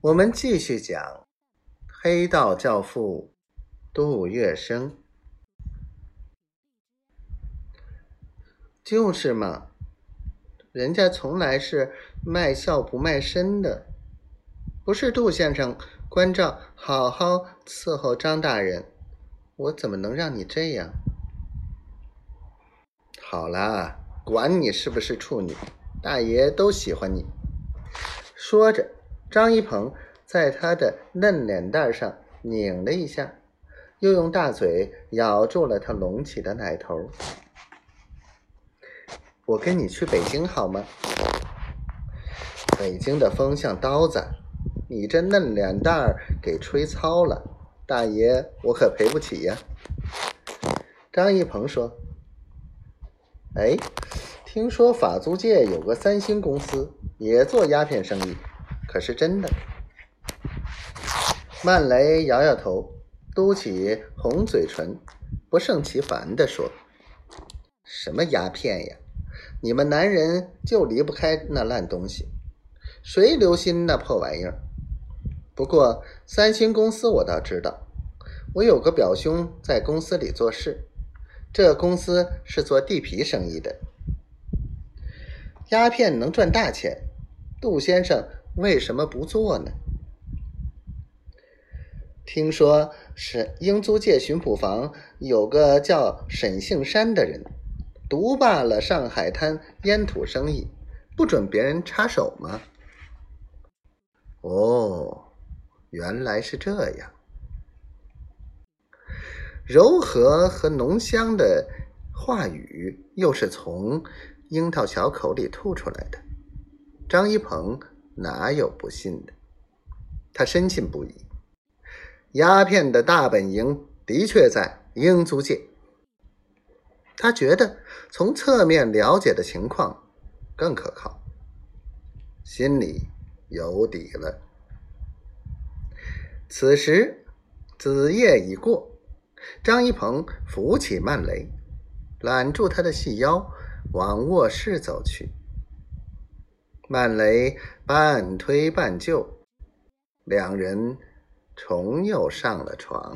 我们继续讲《黑道教父》杜月笙。就是嘛，人家从来是卖笑不卖身的，不是杜先生关照好好伺候张大人，我怎么能让你这样？好啦，管你是不是处女，大爷都喜欢你。说着。张一鹏在他的嫩脸蛋上拧了一下，又用大嘴咬住了他隆起的奶头。我跟你去北京好吗？北京的风像刀子，你这嫩脸蛋儿给吹糙了，大爷我可赔不起呀。张一鹏说：“哎，听说法租界有个三星公司，也做鸦片生意。”可是真的，曼雷摇摇头，嘟起红嘴唇，不胜其烦地说：“什么鸦片呀？你们男人就离不开那烂东西，谁留心那破玩意儿？不过三星公司我倒知道，我有个表兄在公司里做事，这公司是做地皮生意的，鸦片能赚大钱，杜先生。”为什么不做呢？听说是英租界巡捕房有个叫沈杏山的人，独霸了上海滩烟土生意，不准别人插手吗？哦，原来是这样。柔和和浓香的话语，又是从樱桃小口里吐出来的。张一鹏。哪有不信的？他深信不疑。鸦片的大本营的确在英租界。他觉得从侧面了解的情况更可靠，心里有底了。此时子夜已过，张一鹏扶起曼雷，揽住他的细腰，往卧室走去。曼雷半推半就，两人重又上了床。